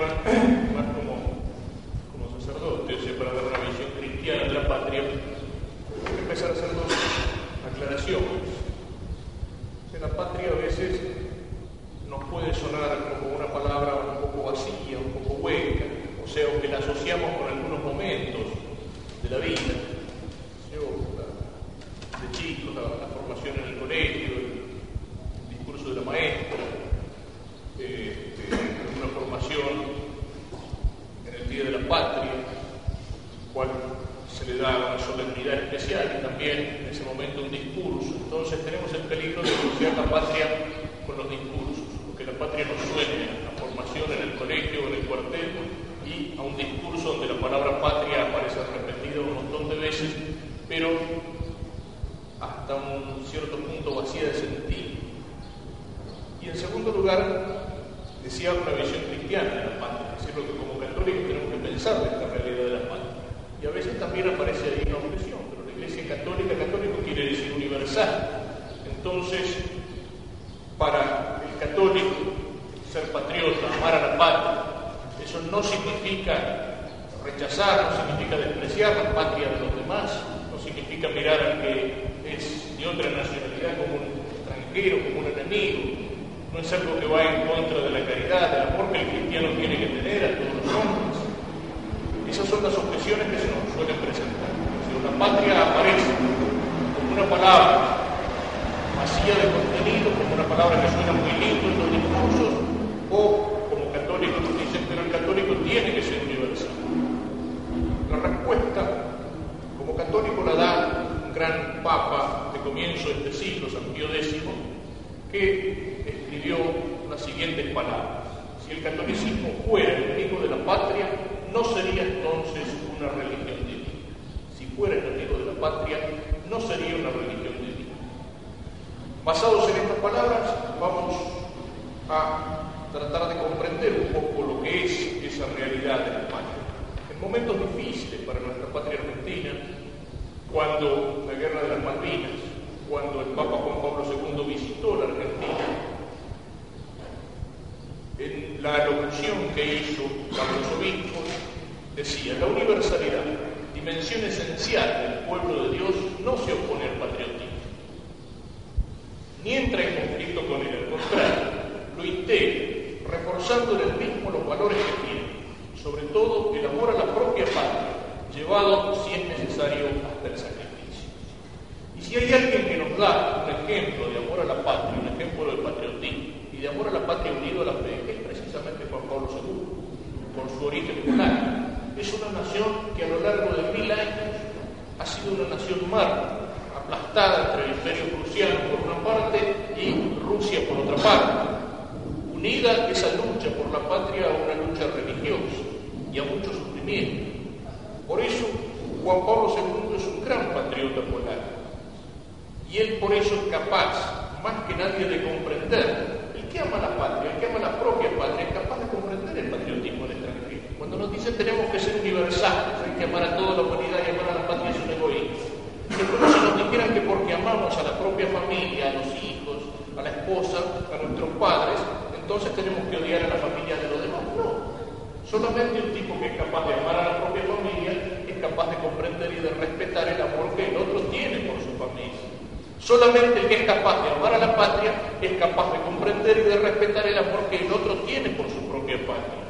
but tiene que ser universal. La respuesta, como católico la da un gran papa de comienzo de este siglo, San Pío X, que escribió las siguientes palabras. Si el catolicismo amar a toda la humanidad y amar a la patria es un egoísmo. Si nos dijeran que porque amamos a la propia familia, a los hijos, a la esposa, a nuestros padres, entonces tenemos que odiar a la familia de los demás. No. Solamente un tipo que es capaz de amar a la propia familia es capaz de comprender y de respetar el amor que el otro tiene por su familia. Solamente el que es capaz de amar a la patria es capaz de comprender y de respetar el amor que el otro tiene por su propia patria.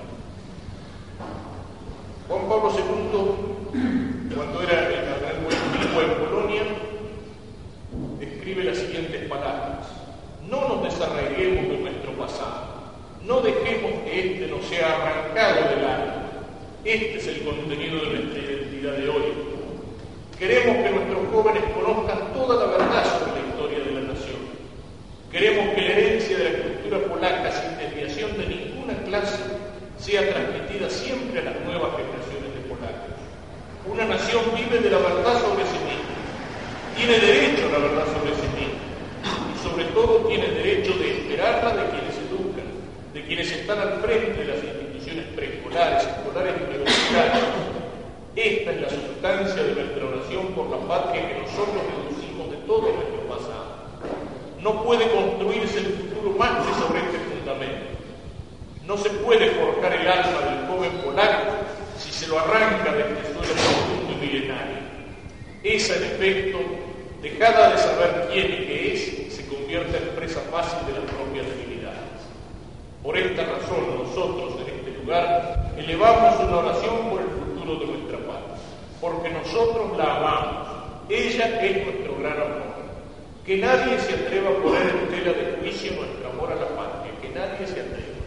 Ella es nuestro gran amor. Que nadie se atreva a poner en tela de juicio nuestro amor a la patria, que nadie se atreva.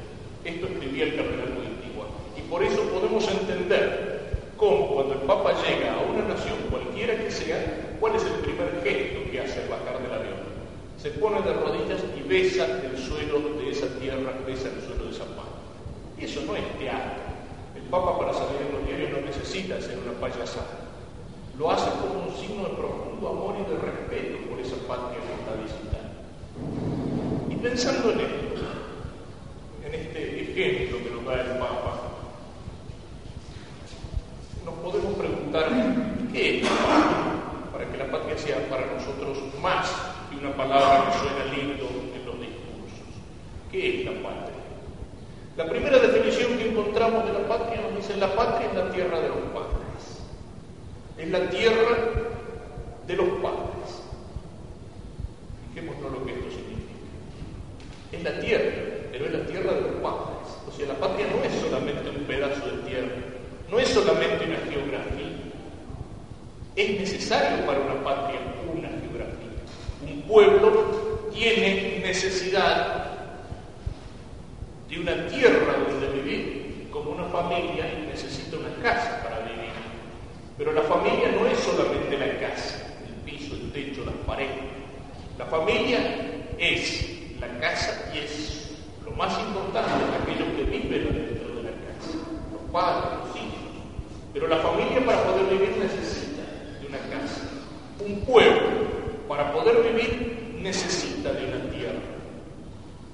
Esto escribía el cardenal Antigua. Y por eso podemos entender cómo cuando el Papa llega a una nación, cualquiera que sea, cuál es el primer gesto que hace al bajar del avión. Se pone de rodillas y besa el suelo de esa tierra, besa el suelo de esa patria. Y eso no es teatro. El Papa para salir en los diarios no necesita hacer una payasada lo hace como un signo de profundo amor y de respeto por esa patria que está visitando. Y pensando en esto, en este ejemplo que nos da el Papa, nos podemos preguntar qué es la patria, para que la patria sea para nosotros más que una palabra que suena lindo en los discursos. ¿Qué es la patria? La primera definición que encontramos de la patria nos dice la patria es la tierra de los padres es la tierra de los padres. Fijémonos lo que esto significa. Es la tierra, pero es la tierra de los padres. O sea, la patria no es solamente un pedazo de tierra, no es solamente una geografía. Es necesario para una patria una geografía. Un pueblo tiene necesidad de una tierra donde vivir, como una familia necesita una casa para. Pero la familia no es solamente la casa, el piso, el techo, las paredes. La familia es la casa y es lo más importante aquellos que viven dentro de la casa, los padres, los hijos. Pero la familia para poder vivir necesita de una casa. Un pueblo para poder vivir necesita de una tierra.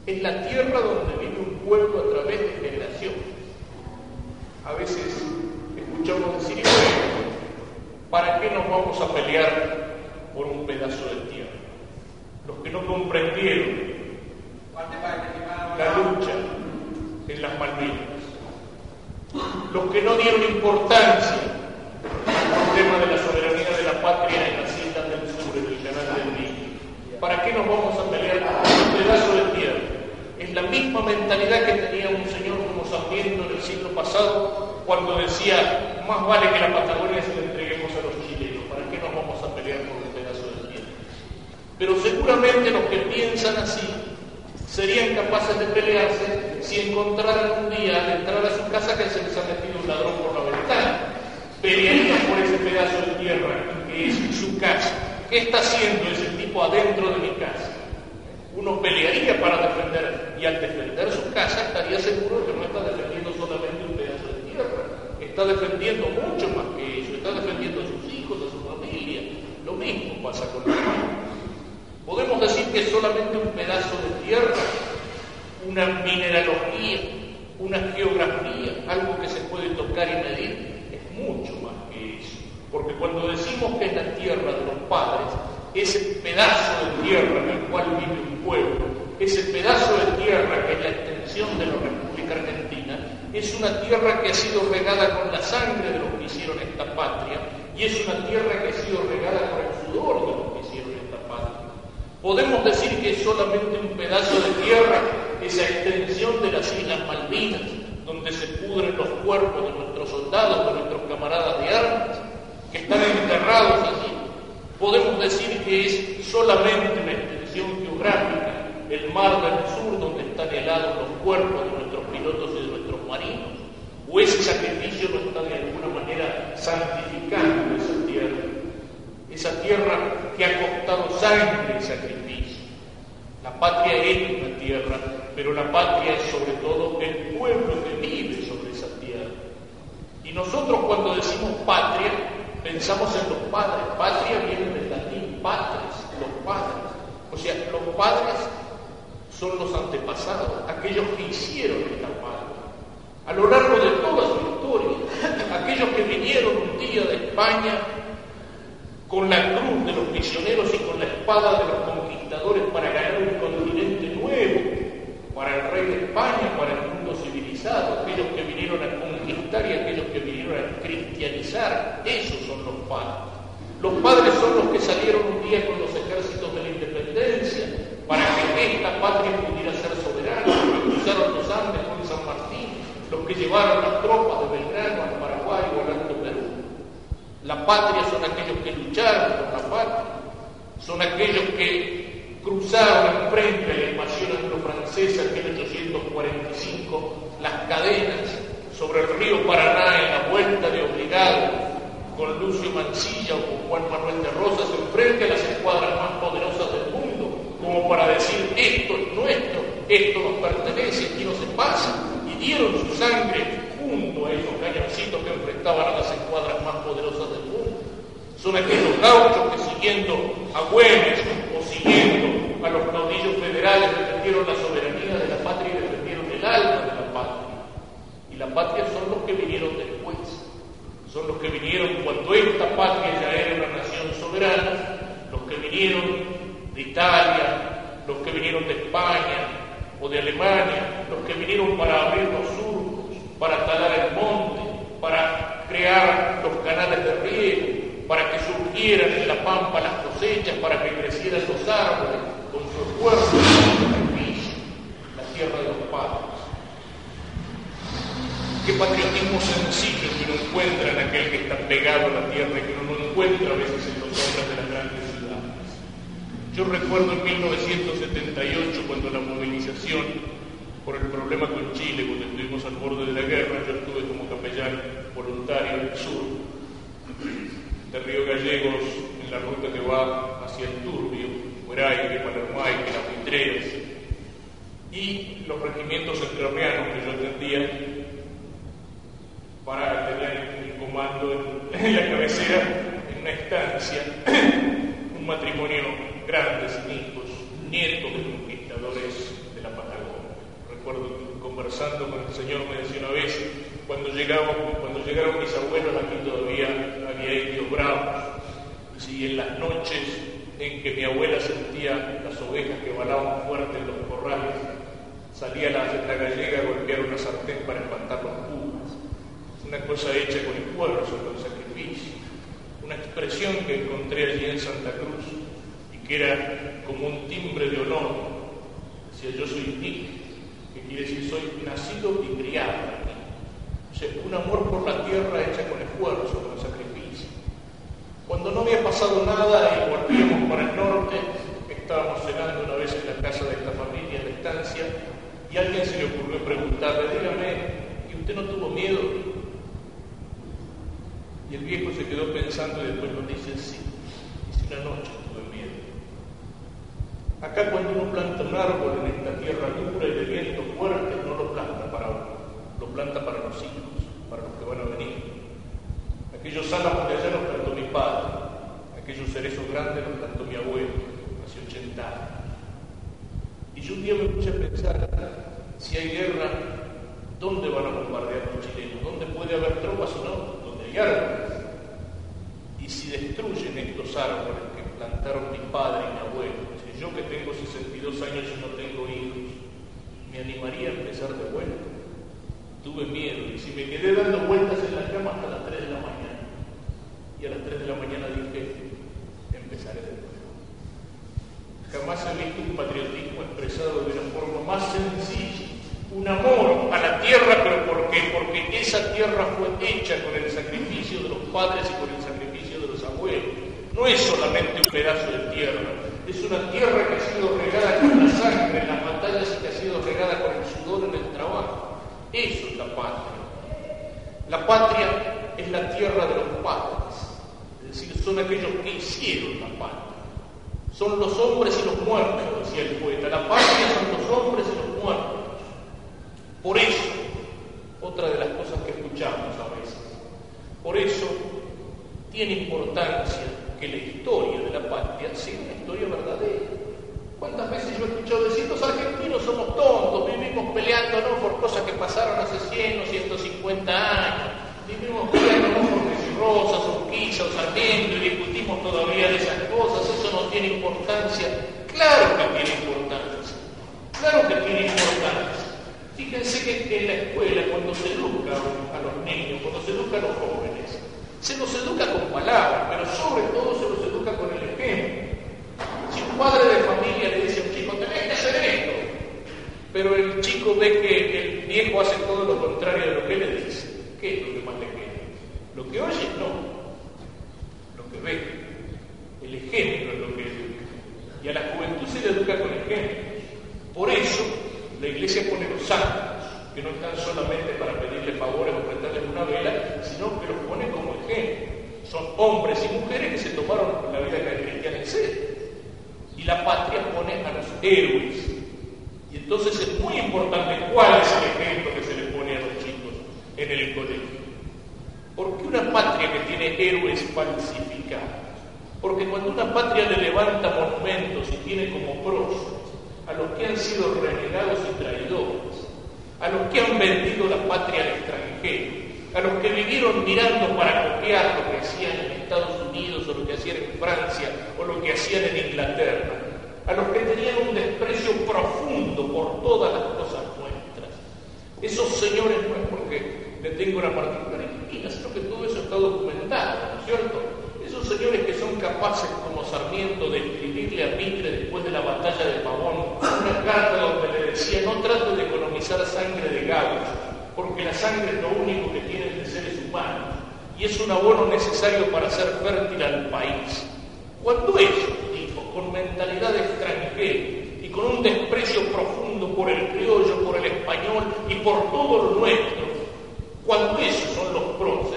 Es la tierra donde vive un pueblo a través de generaciones. A veces escuchamos decir, ¿para qué nos vamos a pelear por un pedazo de tierra? Los que no comprendieron la lucha en las Malvinas, los que no dieron importancia al tema de la soberanía de la patria en las islas del sur, en el canal del Niño. ¿Para qué nos vamos a pelear por un pedazo de tierra? Es la misma mentalidad que tenía un señor como Sarmiento en el siglo pasado cuando decía, más vale que la Patagonia se le entreguemos a los chilenos, ¿para qué nos vamos a pelear por un pedazo de tierra? Pero seguramente los que piensan así serían capaces de pelearse si encontraran un día al entrar a su casa que se les ha metido un ladrón por la ventana. Pelearían por ese pedazo de tierra que es su casa. ¿Qué está haciendo ese tipo adentro de mi casa? Uno pelearía para defender y al defender su casa estaría seguro que no está defendiendo solamente un pedazo de tierra, está defendiendo mucho más que eso, está defendiendo a sus hijos, a su familia. Lo mismo pasa con la Podemos decir que solamente un pedazo de tierra, una mineralogía, una geografía, algo que se puede tocar y medir, es mucho más que eso. Porque cuando decimos que es la tierra de los padres, ese pedazo de tierra en el cual vive un pueblo, ese pedazo de tierra que es la extensión de la República Argentina, es una tierra que ha sido regada con la sangre de los que hicieron esta patria y es una tierra que ha sido regada con el sudor de los que hicieron esta patria. Podemos decir que es solamente un pedazo de tierra esa extensión de las Islas Malvinas, donde se pudren los cuerpos de nuestros soldados, de nuestros camaradas de armas, que están enterrados allí. Podemos decir que es solamente una extensión geográfica el mar del sur donde están helados los cuerpos de nuestros pilotos y de nuestros marinos, o ese sacrificio no está de alguna manera santificando esa esa tierra que ha costado sangre y sacrificio. La patria es una tierra, pero la patria es sobre todo el pueblo que vive sobre esa tierra. Y nosotros cuando decimos patria, pensamos en los padres. Patria viene del latín patres, los padres. O sea, los padres son los antepasados, aquellos que hicieron esta patria. A lo largo de toda su historia, aquellos que vinieron un día de España con la cruz de los prisioneros y con la espada de los conquistadores para ganar un continente nuevo, para el rey de España, para el mundo civilizado, aquellos que vinieron a conquistar y aquellos que vinieron a cristianizar, esos son los padres. Los padres son los que salieron un día con los ejércitos de la independencia para que esta patria pudiera ser soberana, los que cruzaron los Andes con San Martín, los que llevaron las tropas de Belgrano al Paraguay o al Alto la patria son aquellos que lucharon por la patria, son aquellos que cruzaron enfrente a la invasión anglo-francesa en 1845 las cadenas sobre el río Paraná en la vuelta de obligado con Lucio Mancilla o con Juan Manuel de Rosas enfrente a las escuadras más poderosas del mundo, como para decir esto es nuestro, esto nos pertenece, aquí no se pasa, y dieron su sangre que enfrentaban a las escuadras más poderosas del mundo. Son aquellos gauchos que siguiendo a Güemes o siguiendo a los caudillos federales defendieron la soberanía de la patria y defendieron el alma de la patria. Y la patria son los que vinieron después son los que vinieron cuando esta patria ya era una nación soberana, los que vinieron de Italia, los que vinieron de España o de Alemania, los que vinieron para abrir los surcos, para talar el monte, para crear los canales de riego, para que surgieran en la pampa las cosechas, para que crecieran los árboles con su esfuerzo y su la tierra de los padres. Qué patriotismo sencillo que uno encuentra en aquel que está pegado a la tierra y que uno no encuentra a veces en los hombres de las grandes ciudades. Yo recuerdo en 1978 cuando la movilización por el problema con Chile, cuando estuvimos al borde de la guerra, yo estuve como capellán voluntario en el sur, de Río Gallegos, en la ruta que va hacia el Turbio, Hueraique, Palermo, Las Vitreas, y los regimientos entrerrianos que yo atendía para tener el comando en, la cabecera, en una estancia, un matrimonio grande, sin hijos, nietos de conquistadores. Conversando con el Señor me decía una vez, cuando, cuando llegaron mis abuelos aquí todavía había indios bravos, y en las noches en que mi abuela sentía las ovejas que balaban fuerte en los corrales, salía la, la gallega a golpear una sartén para espantar los pumas. Una cosa hecha con esfuerzo, con sacrificio, una expresión que encontré allí en Santa Cruz y que era como un timbre de honor. Decía, yo soy indígena, quiere decir soy nacido y criado aquí. O sea, un amor por la tierra hecha con esfuerzo, con sacrificio. Cuando no había pasado nada y volvíamos para el norte, estábamos cenando una vez en la casa de esta familia en la estancia y alguien se le ocurrió preguntarle, dígame, ¿y usted no tuvo miedo? Y el viejo se quedó pensando y después nos dice, sí, si una noche. Acá cuando uno planta un árbol en esta tierra dura y de viento fuerte, no lo planta para uno, lo planta para los hijos, para los que van a venir. Aquellos álamos de allá los plantó mi padre, aquellos cerezos grandes los plantó mi abuelo, hace 80 años. Y yo un día me puse a pensar, si hay guerra, ¿dónde van a bombardear los chilenos? ¿Dónde puede haber tropas o no? árboles. Y si destruyen estos árboles que plantaron mi padre y mi abuelo, yo que tengo 62 años y no tengo hijos, me animaría a empezar de vuelta. Tuve miedo y si me quedé dando vueltas en la cama hasta las 3 de la mañana, y a las 3 de la mañana dije, empezaré de nuevo. Jamás he visto un patriotismo expresado de una forma más sencilla un amor a la tierra, pero ¿por qué? Porque esa tierra fue hecha con el sacrificio de los padres y con el sacrificio de los abuelos. No es solamente un pedazo de tierra, es una tierra que ha sido regada con la sangre en las batallas y que ha sido regada con el sudor en el trabajo. Eso es la patria. La patria es la tierra de los padres, es decir, son aquellos que hicieron la patria. Son los hombres y los muertos, decía el poeta. La patria son los hombres y los muertos. Por eso, otra de las cosas que escuchamos a veces, por eso tiene importancia que la historia de la patria sea una historia verdadera. ¿Cuántas veces yo he escuchado decir, los argentinos somos tontos, vivimos peleándonos por cosas que pasaron hace 100 o 150 años, vivimos peleándonos por Rosas, Urquiza o Sarmiento y todavía de esas cosas, eso no tiene importancia. Claro que tiene importancia, claro que tiene importancia. Fíjense que en la escuela, cuando se educa a los niños, cuando se educa a los jóvenes, Se los educa con palabras, pero sobre todo se los educa con el ejemplo. Si un padre de familia le dice a un chico, tenés que hacer esto, pero el chico ve que el viejo hace todo lo contrario de lo que le dice, ¿qué es lo que más le queda? ¿Lo que oye? No. Lo que ve. El ejemplo es lo que educa. Y a la juventud se le educa con ejemplo. Por eso la iglesia pone los santos que no están solamente para pedirle favores o prestarles una vela, sino que los pone como ejemplo. Son hombres y mujeres que se tomaron la vida cristiana en serio. Y la patria pone a los héroes. Y entonces es muy importante cuál es el ejemplo que se le pone a los chicos en el colegio. Porque una patria que tiene héroes falsificados, porque cuando una patria le levanta monumentos y tiene como pros a los que han sido renegados y traidores, a los que han vendido la patria al extranjero, a los que vivieron mirando para copiar lo que hacían en Estados Unidos o lo que hacían en Francia o lo que hacían en Inglaterra, a los que tenían un desprecio profundo por todas las cosas nuestras. Esos señores no es porque le tengo una particular inquina, sino que todo eso está documentado, ¿no es Esos señores que son capaces, como Sarmiento, de escribirle a Mitre después de la batalla de Pavón una carta donde le decía, no trate de economizar sangre de gauchos, porque la sangre es lo único que tienen de seres humanos, y es un abono necesario para hacer fértil al país. Cuando ellos, tipos, con mentalidad extranjera y con un desprecio profundo por el criollo, por el español y por todo lo nuestro, cuando esos son los próceres,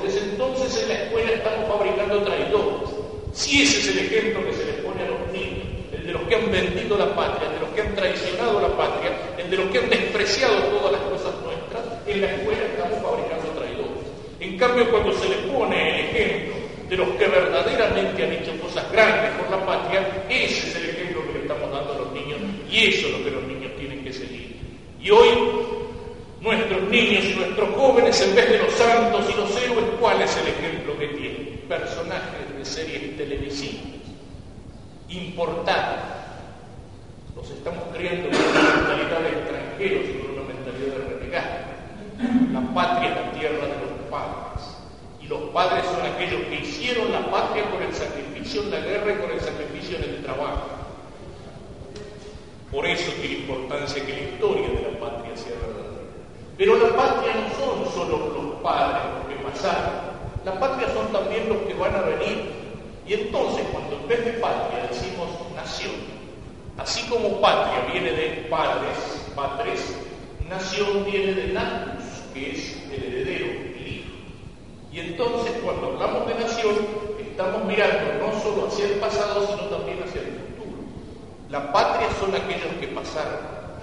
entonces en la escuela estamos fabricando traidores. Si ese es el ejemplo que se les pone a los niños, el de los que han vendido la patria, el de los que han traicionado la patria, el de los que han despreciado todas las cosas nuestras, en la escuela estamos fabricando traidores. En cambio, cuando se les pone el ejemplo de los que verdaderamente han hecho cosas grandes por la patria, ese es el ejemplo que le estamos dando a los niños y eso es lo que los niños tienen que seguir. Y hoy nuestros niños y nuestros jóvenes, en vez de los santos y los héroes, ¿cuál es el ejemplo que tienen? Personajes de series televisivas, importantes. Los estamos criando con una mentalidad de extranjeros y con una mentalidad de renegados. La patria es la tierra de los padres. Y los padres son aquellos que hicieron la patria con el sacrificio en la guerra y con el sacrificio en el trabajo. Por eso tiene importancia que la historia de la patria sea verdadera. Pero la patria no son solo los padres los que pasaron, la patria son también los que van a venir. Y entonces cuando en vez de patria decimos nación, así como patria viene de padres, padres, nación viene de natus, que es el heredero, el hijo. Y entonces cuando hablamos de nación, estamos mirando no solo hacia el pasado, sino también hacia el futuro. La patria son aquellos que pasaron,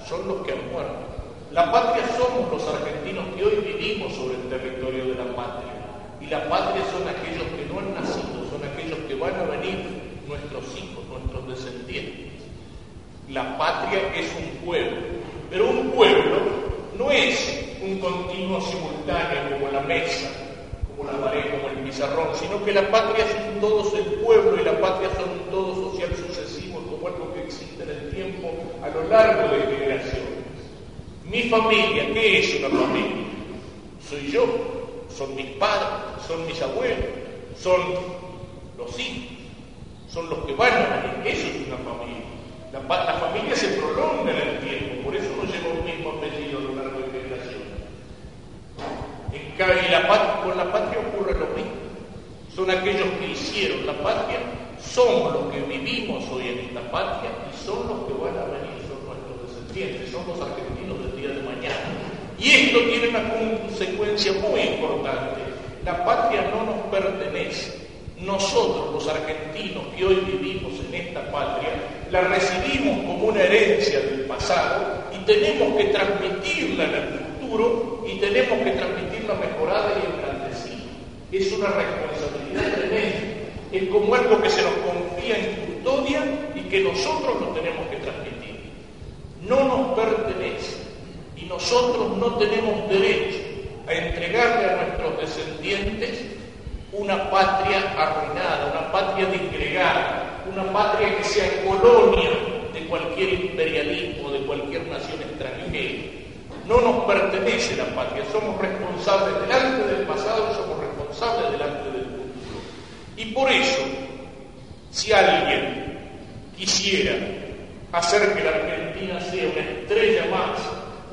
son los que han muerto. La patria somos los argentinos que hoy vivimos sobre el territorio de la patria. Y la patria son aquellos que no han nacido, son aquellos que van a venir, nuestros hijos, nuestros descendientes. La patria es un pueblo, pero un pueblo no es un continuo simultáneo como la mesa, como la pared, como el pizarrón, sino que la patria es un todo el pueblo y la patria son un todo social sucesivo, como algo que existe en el tiempo a lo largo de generaciones. Mi familia, ¿qué es una familia? Soy yo, son mis padres, son mis abuelos, son los hijos, son los que van a venir. Eso es una familia. La, familia se prolonga en el tiempo, por eso no lleva un mismo apellido a lo largo de generaciones. La, con la patria ocurre lo mismo. Son aquellos que hicieron la patria, somos los que vivimos hoy en esta patria y son los que van a venir, son los argentinos del día de mañana. Y esto tiene una consecuencia muy importante. La patria no nos pertenece. Nosotros, los argentinos que hoy vivimos en esta patria, la recibimos como una herencia del pasado y tenemos que transmitirla en el futuro y tenemos que transmitirla mejorada y engrandecida. Es una responsabilidad tremenda. Es como algo que se nos confía en custodia y que nosotros lo tenemos que transmitir. No nos pertenece y nosotros no tenemos derecho a entregarle a nuestros descendientes una patria arruinada, una patria disgregada, una patria que sea colonia de cualquier imperialismo, de cualquier nación extranjera. No nos pertenece la patria, somos responsables delante del pasado somos responsables delante del futuro. Y por eso, si alguien quisiera hacer que la Argentina sea una estrella más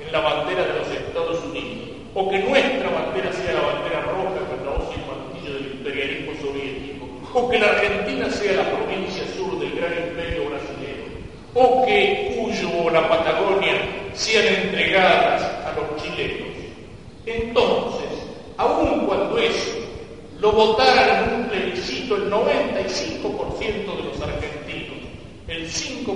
en la bandera de los Estados Unidos, o que nuestra bandera sea la bandera roja hoz y el martillo del imperialismo soviético, o que la Argentina sea la provincia sur del gran imperio brasileño, o que Cuyo o la Patagonia sean entregadas a los chilenos. Entonces, aun cuando eso lo votaran en un plebiscito el 95% de los argentinos, el 5%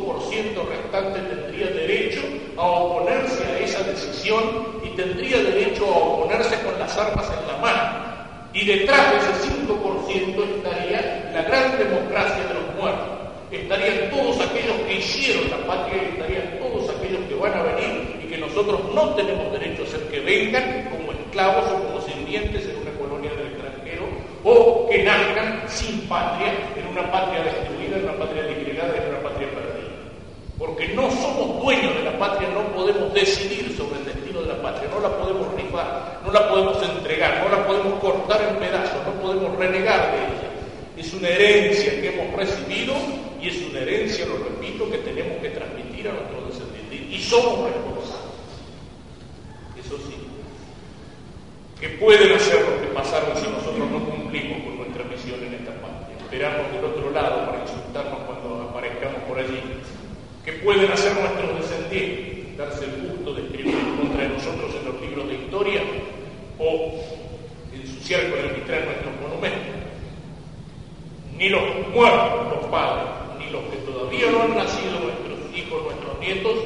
restante tendría derecho a oponerse a esa decisión y tendría derecho a oponerse con las armas en la mano. Y detrás de ese 5% estaría la gran democracia de los muertos. Estarían todos aquellos que hicieron la patria, estarían todos aquellos que van a venir y que nosotros no tenemos derecho a hacer que vengan como esclavos o como sirvientes en una colonia del extranjero o que nazcan sin patria, en una patria destruida, en una patria disgregada, en una. Porque no somos dueños de la patria, no podemos decidir sobre el destino de la patria, no la podemos rifar, no la podemos entregar, no la podemos cortar en pedazos, no podemos renegar de ella. Es una herencia que hemos recibido y es una herencia, lo repito, que tenemos que transmitir a nuestros descendientes. Y somos responsables. Eso sí. ¿Qué pueden hacer los que pasaron si nosotros no cumplimos con nuestra misión en esta patria? Esperamos del otro lado para insultarnos cuando aparezcamos por allí. ¿Qué pueden hacer nuestros descendientes? Darse el gusto de escribir contra nosotros en los libros de historia o ensuciar con el vitral nuestros monumentos. Ni los muertos, los padres, ni los que todavía no han nacido, nuestros hijos, nuestros nietos,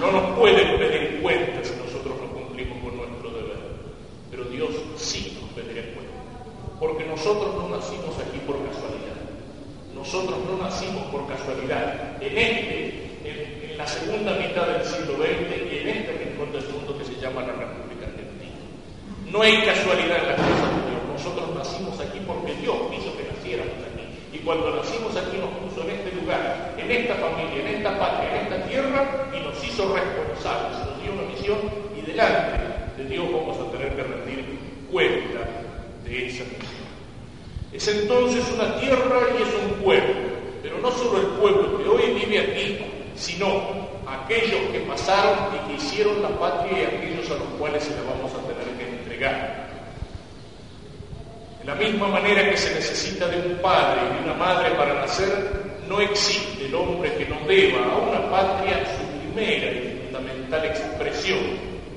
no nos pueden pedir cuentas si nosotros no cumplimos con nuestro deber. Pero Dios sí nos pedirá cuentas. Porque nosotros no nacimos aquí por casualidad. Nosotros no nacimos por casualidad. En este, en, la segunda mitad del siglo XX y en este rincón del mundo que se llama la República Argentina. No hay casualidad en las cosas de Dios. Nosotros nacimos aquí porque Dios quiso que naciéramos aquí. Y cuando nacimos aquí nos puso en este lugar, en esta familia, en esta patria, en esta tierra y nos hizo responsables, nos dio una misión y delante de Dios vamos a tener que rendir cuenta de esa misión. Es entonces una tierra y es un pueblo, pero no solo el pueblo que hoy vive aquí, sino aquellos que pasaron y que hicieron la patria y aquellos a los cuales se la vamos a tener que entregar. De la misma manera que se necesita de un padre y de una madre para nacer, no existe el hombre que no deba a una patria su primera y fundamental expresión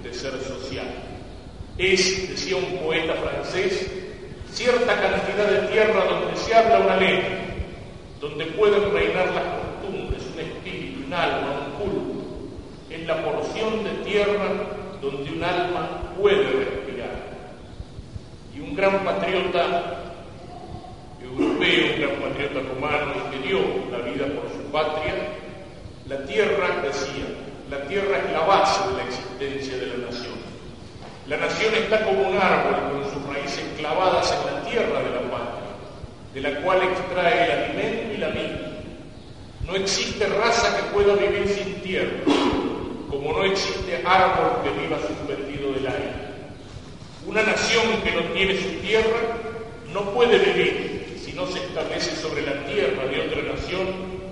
de ser social. Es, decía un poeta francés, cierta cantidad de tierra donde se habla una lengua, donde pueden reinar las un alma, un culto. Es la porción de tierra donde un alma puede respirar y un gran patriota europeo, un gran patriota romano que dio la vida por su patria, la tierra, decía, la tierra es la base de la existencia de la nación. La nación está como un árbol con sus raíces clavadas en la tierra de la patria, de la cual extrae el alimento y la vida. No existe raza que pueda vivir sin tierra, como no existe árbol que viva suspendido del aire. Una nación que no tiene su tierra no puede vivir si no se establece sobre la tierra de otra nación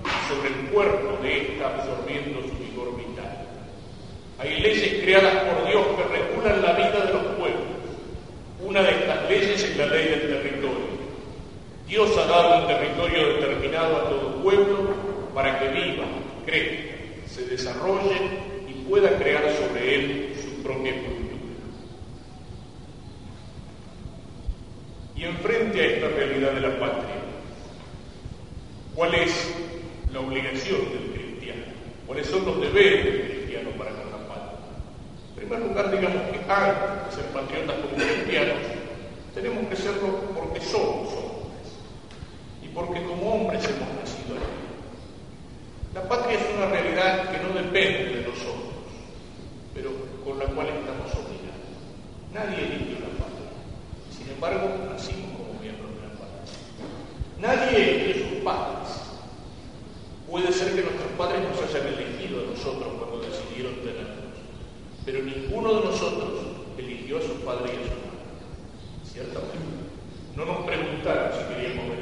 y sobre el cuerpo de ésta absorbiendo su vigor vital. Hay leyes creadas por Dios que regulan la vida de los pueblos. Una de estas leyes es la ley del territorio. Dios ha dado un territorio determinado a todo pueblo para que viva, crezca, se desarrolle y pueda crear sobre él su propia cultura. Y enfrente a esta realidad de la patria, ¿cuál es la obligación del cristiano? ¿Cuáles son los deberes del cristiano para con la patria? En primer lugar, digamos que antes de ser patriotas como cristianos, tenemos que serlo porque somos hombres y porque como hombres hemos nacido aquí. La patria es una realidad que no depende de nosotros, pero con la cual estamos obligados. Nadie eligió la patria. Sin embargo, nacimos como miembros de la patria. Nadie eligió sus padres. Puede ser que nuestros padres nos hayan elegido a nosotros cuando decidieron tenernos, pero ninguno de nosotros eligió a su padre y a su madre. Ciertamente. No nos preguntaron si queríamos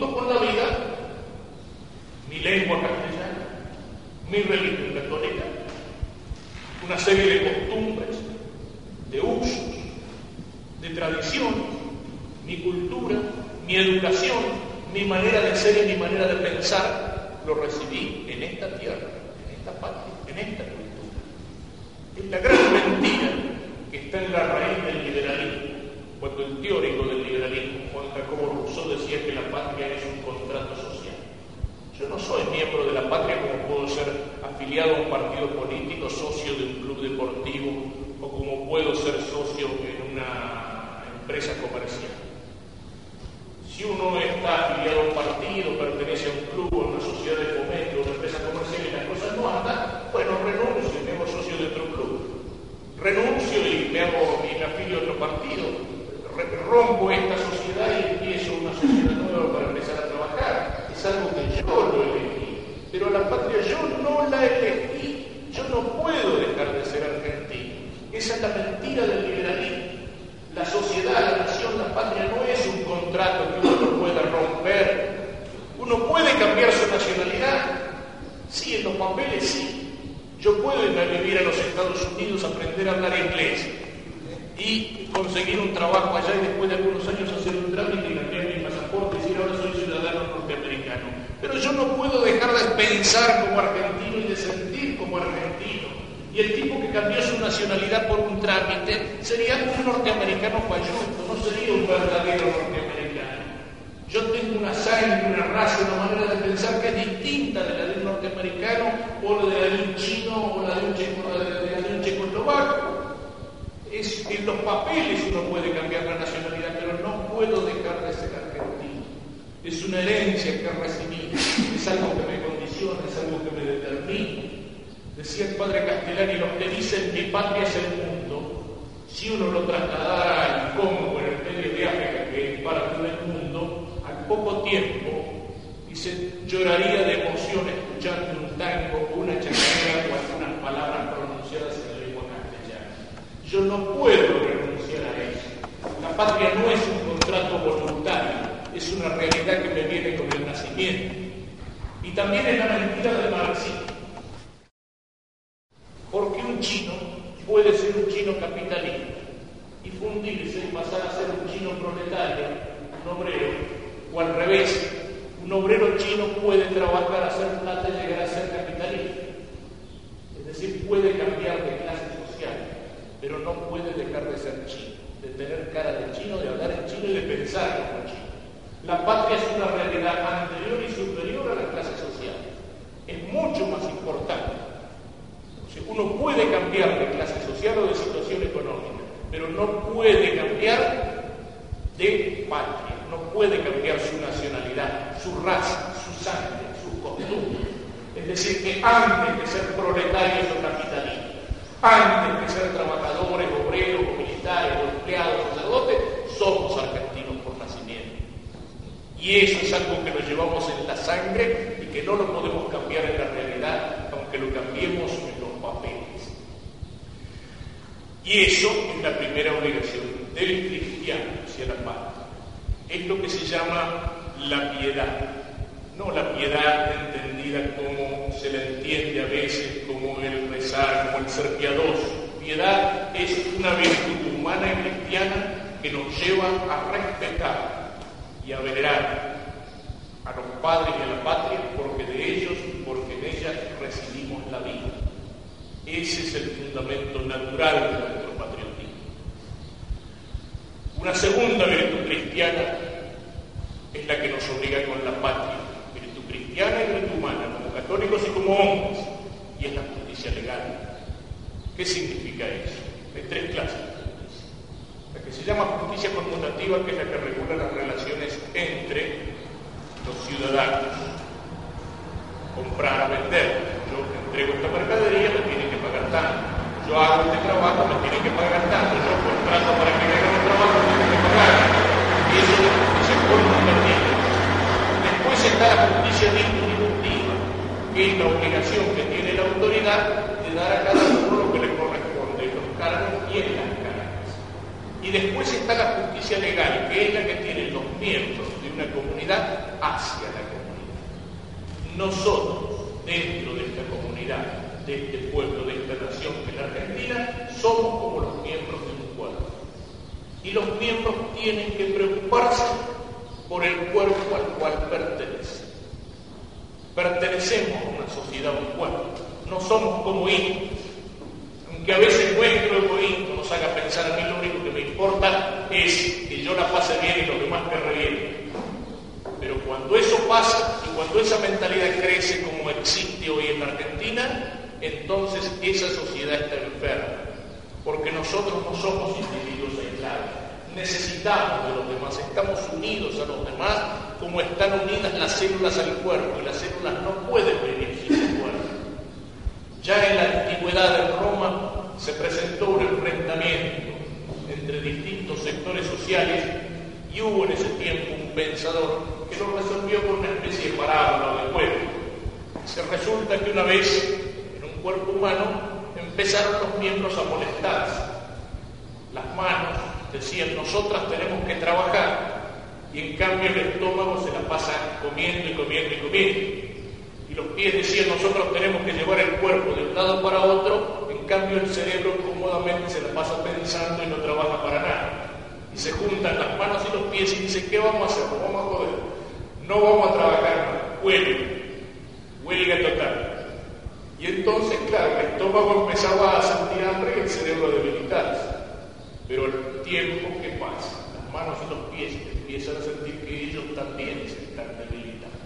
junto con la vida, mi lengua castellana, mi religión católica, una serie de costumbres, de usos, de tradición, mi cultura, mi educación, mi manera de ser y mi manera de pensar, lo recibí en esta tierra, en esta patria, en esta cultura. Es la gran mentira que está en la raíz del. Cuando el teórico del liberalismo, Juan Jacobo Rousseau, decía que la patria es un contrato social. Yo no soy miembro de la patria como puedo ser afiliado a un partido político, socio de un club deportivo o como puedo ser socio en una empresa comercial. Si uno está afiliado a un partido, pertenece a un club, a una sociedad de fomento, a una empresa comercial y las cosas no andan, bueno, renuncio hago socio de otro club. Renuncio y me, hago, y me afilio a otro partido. Rompo esta sociedad y empiezo una sociedad nueva para empezar a trabajar. Es algo que yo lo elegí. Pero la patria yo no la elegí. Yo no puedo dejar de ser argentino. Esa es la mentira del liberalismo. La sociedad, la nación, la patria no es un contrato que uno no pueda romper. Uno puede cambiar su nacionalidad. Sí, en los papeles sí. Yo puedo irme a vivir a los Estados Unidos, aprender a hablar inglés y conseguir un trabajo allá y después de algunos años hacer un trámite y cambiar mi pasaporte y decir ahora soy ciudadano norteamericano. Pero yo no puedo dejar de pensar como argentino y de sentir como argentino. Y el tipo que cambió su nacionalidad por un trámite sería un norteamericano falluto, no sería un verdadero norteamericano. Yo tengo una sangre, una raza, una manera de pensar que es distinta de la de un norteamericano o la de un chino o la de un, checo, la. En los papeles uno puede cambiar la nacionalidad, pero no puedo dejar de ser argentino. Es una herencia que recibí, es algo que me condiciona, es algo que me determina. Decía el padre Castellani, los que dicen mi patria es el mundo, si uno lo trasladara al Congo, en el medio de África, que es parte del mundo, al poco tiempo, dice, lloraría de emoción escuchando un tango, una chacarera o algunas palabras pronunciadas en la lengua castellana. Yo no puedo renunciar a eso. La patria no es un contrato voluntario, es una realidad que me viene con el nacimiento. Y también es la mentira del marxismo. Porque un chino puede ser un chino capitalista y fundirse y pasar a ser un chino proletario, un obrero, o al revés, un obrero chino puede trabajar, hacer plata y llegar a ser capitalista. Es decir, puede cambiar de clase pero no puede dejar de ser chino, de tener cara de chino, de hablar en chino y de pensar como chino. La patria es una realidad anterior y superior a la clase social. Es mucho más importante. Uno puede cambiar de clase social o de situación económica, pero no puede cambiar de patria, no puede cambiar su nacionalidad, su raza, su sangre, sus costumbres. Es decir, que antes de ser proletarios o capitalistas, antes de ser trabajadores, obreros, militares, empleados, sacerdotes, somos argentinos por nacimiento. Y eso es algo que nos llevamos en la sangre y que no lo podemos cambiar en la realidad, aunque lo cambiemos en los papeles. Y eso es la primera obligación del cristiano hacia la paz. Es lo que se llama la piedad. No la piedad entendida como se la entiende a veces, como el rezar, como el ser piadoso. Piedad es una virtud humana y cristiana que nos lleva a respetar y a venerar a los padres y a la patria porque de ellos y porque en ellas recibimos la vida. Ese es el fundamento natural de nuestro patriotismo. Una segunda virtud cristiana es la que nos obliga con la patria, cristiana y humana, como católicos y como hombres, y es la justicia legal. ¿Qué significa eso? Hay tres clases la que se llama justicia conmutativa, que es la que regula las relaciones entre los ciudadanos. Comprar, vender. Yo entrego esta mercadería, me tienen que pagar tanto. Yo hago este trabajo, me tienen que pagar tanto. Yo contrato para que me hagan un trabajo, me tienen que pagar. Y justicia. Después está la justicia distributiva, que es la obligación que tiene la autoridad de dar a cada uno lo que le corresponde, los cargos y el y después está la justicia legal, que es la que tienen los miembros de una comunidad hacia la comunidad. Nosotros, dentro de esta comunidad, de este pueblo, de esta nación que es la Argentina, somos como los miembros de un cuerpo. Y los miembros tienen que preocuparse por el cuerpo al cual pertenecen. Pertenecemos a una sociedad, un cuerpo. No somos como hijos que a veces nuestro egoísmo nos haga pensar a mí lo único que me importa es que yo la pase bien y los demás me revienten. Pero cuando eso pasa y cuando esa mentalidad crece como existe hoy en Argentina, entonces esa sociedad está enferma, porque nosotros no somos individuos aislados, necesitamos de los demás, estamos unidos a los demás como están unidas las células al cuerpo y las células no pueden vivir sin el cuerpo. Ya en la antigüedad en Roma se presentó un enfrentamiento entre distintos sectores sociales y hubo en ese tiempo un pensador que lo resolvió con una especie de parábola de juego. Se resulta que una vez en un cuerpo humano empezaron los miembros a molestarse. Las manos decían, nosotras tenemos que trabajar, y en cambio el estómago se la pasa comiendo y comiendo y comiendo. Y los pies decían, nosotros tenemos que llevar el cuerpo de un lado para otro, cambio el cerebro cómodamente se la pasa pensando y no trabaja para nada. Y se juntan las manos y los pies y dicen, ¿qué vamos a hacer? vamos a joder. No vamos a trabajar más. Huelga. Huelga total. Y entonces, claro, el estómago empezaba a sentir hambre y el cerebro debilitarse. Pero el tiempo que pasa, las manos y los pies empiezan a sentir que ellos también se están debilitando.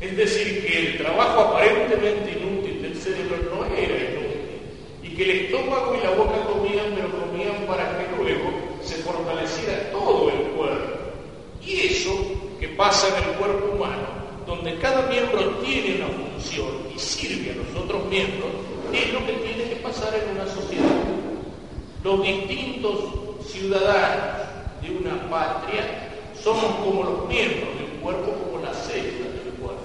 Es decir, que el trabajo aparentemente inútil del cerebro no era inútil que el estómago y la boca comían, pero comían para que luego se fortaleciera todo el cuerpo. Y eso que pasa en el cuerpo humano, donde cada miembro tiene una función y sirve a los otros miembros, es lo que tiene que pasar en una sociedad. Los distintos ciudadanos de una patria somos como los miembros de un cuerpo, como las células del cuerpo.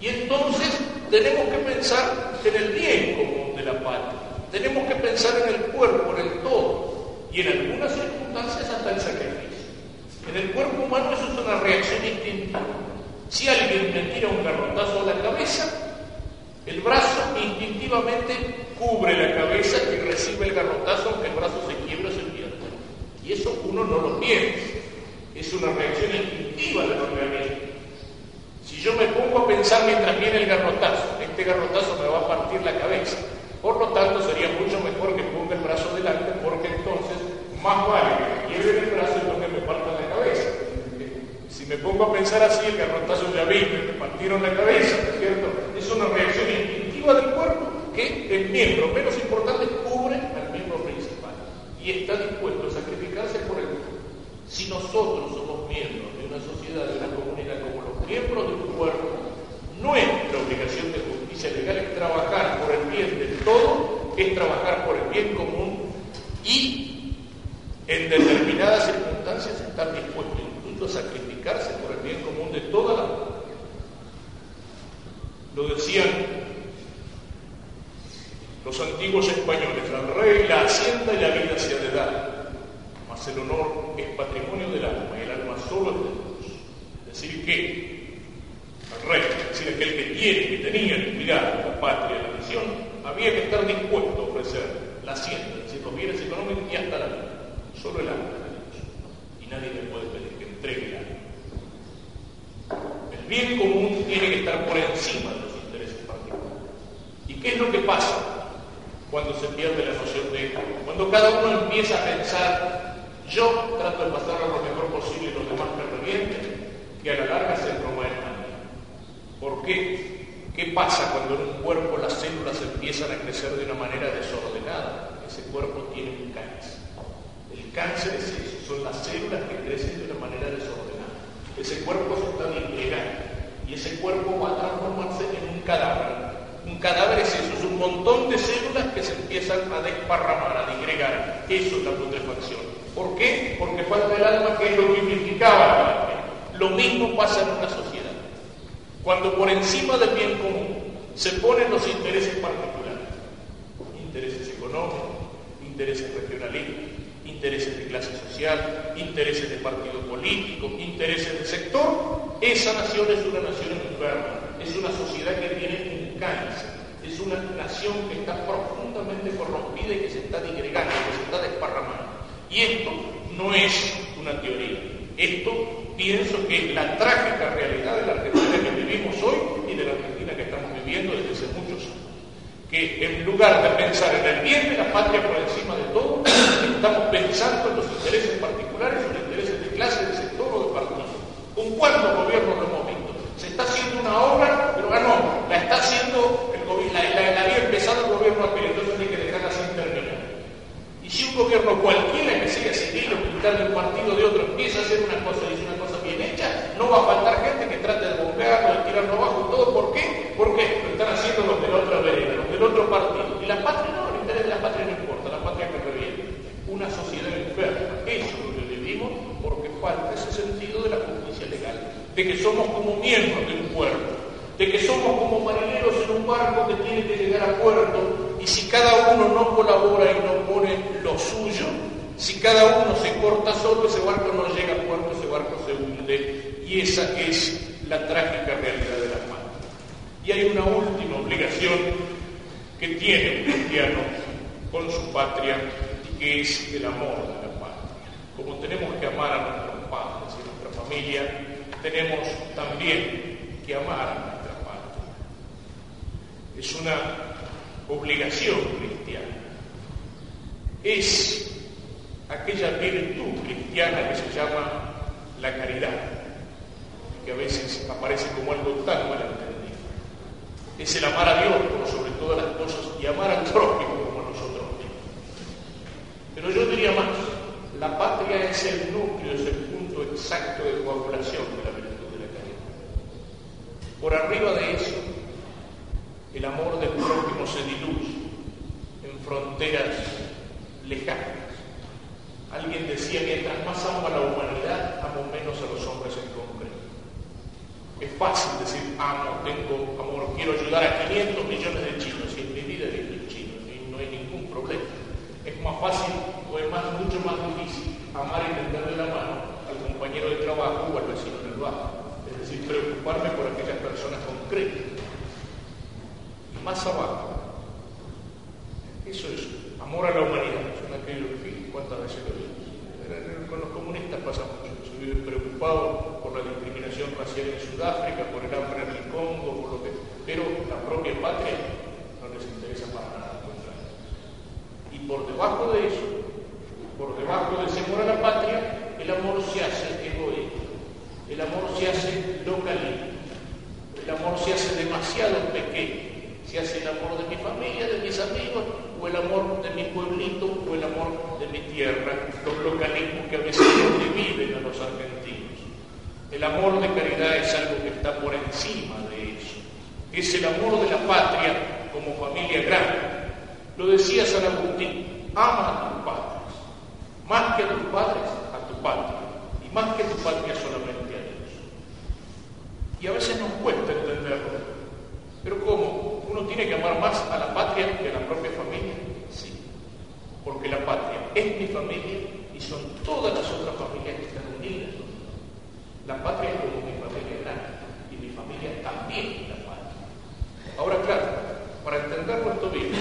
Y entonces tenemos que pensar en el bien común de la patria. Tenemos que pensar en el cuerpo, en el todo, y en algunas circunstancias hasta el sacrificio. En el cuerpo humano eso es una reacción instintiva. Si alguien me tira un garrotazo a la cabeza, el brazo instintivamente cubre la cabeza y recibe el garrotazo aunque el brazo se quiebra o se pierde. Y eso uno no lo piensa. Es una reacción instintiva del organismo. Si yo me pongo a pensar mientras viene el garrotazo, este garrotazo me va a partir la cabeza, por lo tanto, sería mucho mejor que ponga el brazo delante, porque entonces más vale que lleve el brazo y no que me parta la cabeza. Si me pongo a pensar así, el garrotazo ya vi, me partieron la cabeza, ¿cierto? Es una reacción del cuerpo que el miembro menos importante cubre al miembro principal. Y está dispuesto a sacrificarse por el mundo. Si nosotros somos miembros de una sociedad, de una comunidad, como los miembros de un cuerpo, nuestra obligación de justicia legal es trabajar por el bien de todo, es trabajar por el bien común y en determinadas circunstancias estar dispuesto incluso a sacrificarse por el bien común de toda la Lo decían los antiguos españoles, el rey, la hacienda y la vida se ha de dar, mas el honor es patrimonio del alma y el alma solo es de Dios. Es decir, que el rey, es decir, aquel que tiene, que tenía que la patria la nación, había que estar dispuesto a ofrecer la hacienda, es decir, los bienes económicos y hasta la vida, solo el alma de Dios. Y nadie le puede pedir que entregue el alma. El bien común tiene que estar por encima de los intereses particulares. ¿Y qué es lo que pasa? Se pierde la noción de. Cuando cada uno empieza a pensar, yo trato de pasarlo lo mejor posible y los demás me revienten, que a la larga se promueven ¿Por qué? ¿Qué pasa cuando en un cuerpo las células empiezan a crecer de una manera desordenada? Ese cuerpo tiene un cáncer. El cáncer es eso, son las células que crecen de una manera desordenada. Ese cuerpo se está disgregando y ese cuerpo va a transformarse en un cadáver un cadáver es eso, es un montón de células que se empiezan a desparramar, a digregar. Eso es la putrefacción. ¿Por qué? Porque falta el alma que es lo que carne. Lo mismo pasa en una sociedad. Cuando por encima del bien común se ponen los intereses particulares, intereses económicos, intereses regionalistas, intereses de clase social, intereses de partido político, intereses de sector, esa nación es una nación enferma, es una sociedad que tiene Es una nación que está profundamente corrompida y que se está digregando, que se está desparramando. Y esto no es una teoría. Esto pienso que es la trágica realidad de la Argentina que vivimos hoy y de la Argentina que estamos viviendo desde hace muchos años. Que en lugar de pensar en el bien de la patria por encima de todo, estamos pensando en los intereses particulares, en los intereses de clase, de sector o de partido. ¿Con cuántos gobiernos lo hemos? Se está haciendo una obra, la está haciendo el gobierno, la, había empezado el gobierno aquel, entonces hay que dejarla sin terminar. Y si un gobierno cualquiera que sea civil o militar de un partido de otro empieza a hacer una cosa y es una cosa bien hecha, no va a faltar gente que trate de bombearlo, de tirarlo abajo todo. ¿Por qué? Porque lo están haciendo los de la otra vereda, los del otro partido. Y la patria no, el interés de la patria no importa, la patria que reviene. Una sociedad enferma, eso es lo que vivimos porque falta ese sentido de la justicia legal, de que somos como miembros de un cuerpo de que somos como marineros en un barco que tiene que llegar a puerto y si cada uno no colabora y no pone lo suyo, si cada uno se corta solo, ese barco no llega a puerto, ese barco se hunde y esa es la trágica realidad de las manos. Y hay una última obligación que tiene un cristiano con su patria y que es el amor de la patria. Como tenemos que amar a nuestros padres y a nuestra familia, tenemos también que amar es una obligación cristiana. Es aquella virtud cristiana que se llama la caridad, que a veces aparece como algo tan mal entendido. Es el amar a Dios por sobre todas las cosas y amar al prójimo como nosotros mismos. Pero yo diría más, la patria es el núcleo, es el punto exacto de coagulación de la virtud de la caridad. Por arriba de eso el amor del prójimo se diluye en fronteras lejanas. Alguien decía, mientras más amo a la humanidad, amo menos a los hombres en concreto. Es fácil decir, amo, tengo amor, quiero ayudar a 500 millones de chinos y en mi vida visto chinos y no hay ningún problema. Es más fácil o es más, mucho más difícil amar y tenderle la mano al compañero de trabajo o al vecino del barrio. Es decir, preocuparme por aquellas personas concretas más abajo. Eso es amor a la humanidad, es una que cuántas veces lo digo. Con los comunistas pasa mucho, se viven preocupados por la discriminación racial en Sudáfrica, por el hambre en el Congo, por lo que, pero la propia patria no les interesa para nada Y por debajo de eso, por debajo de ese amor a la patria, el amor se hace egoísta, el amor se hace localista, el amor se hace demasiado pequeño si hace el amor de mi familia, de mis amigos, o el amor de mi pueblito, o el amor amor de mi tierra, los localismos que a veces nos dividen a los argentinos. El amor de caridad es algo que está por encima de eso. Es el amor de la patria como familia grande. Lo decía San Agustín, ama a tus padres, más que a tus padres, a tu patria, y más que a tu patria solamente a Dios. Y a veces nos cuesta entenderlo, pero ¿cómo? ¿Uno tiene que amar más a la patria que a la propia familia? Sí, porque la patria es mi familia y son todas las otras familias que están unidas. La patria es como mi familia grande y mi familia también es la patria. Ahora, claro, para entenderlo esto bien,